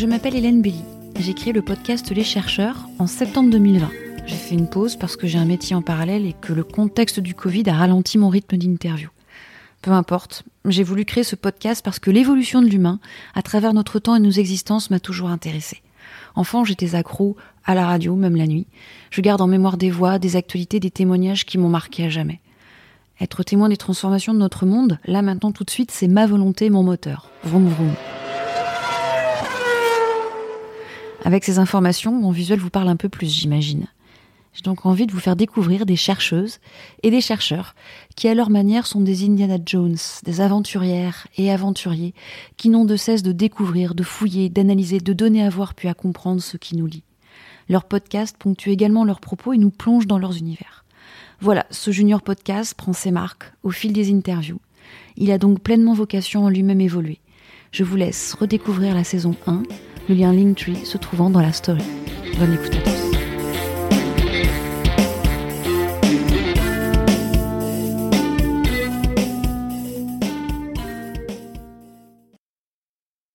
Je m'appelle Hélène Belly. J'ai créé le podcast Les chercheurs en septembre 2020. J'ai fait une pause parce que j'ai un métier en parallèle et que le contexte du Covid a ralenti mon rythme d'interview. Peu importe, j'ai voulu créer ce podcast parce que l'évolution de l'humain, à travers notre temps et nos existences, m'a toujours intéressée. Enfant, j'étais accro à la radio, même la nuit. Je garde en mémoire des voix, des actualités, des témoignages qui m'ont marqué à jamais. Être témoin des transformations de notre monde, là maintenant tout de suite, c'est ma volonté, mon moteur. Vroom vroom. Avec ces informations, mon visuel vous parle un peu plus, j'imagine. J'ai donc envie de vous faire découvrir des chercheuses et des chercheurs qui, à leur manière, sont des Indiana Jones, des aventurières et aventuriers qui n'ont de cesse de découvrir, de fouiller, d'analyser, de donner à voir puis à comprendre ce qui nous lie. Leur podcast ponctue également leurs propos et nous plonge dans leurs univers. Voilà, ce junior podcast prend ses marques au fil des interviews. Il a donc pleinement vocation à lui-même évoluer. Je vous laisse redécouvrir la saison 1, le lien Linktree se trouvant dans la story. Bonne écoute à tous.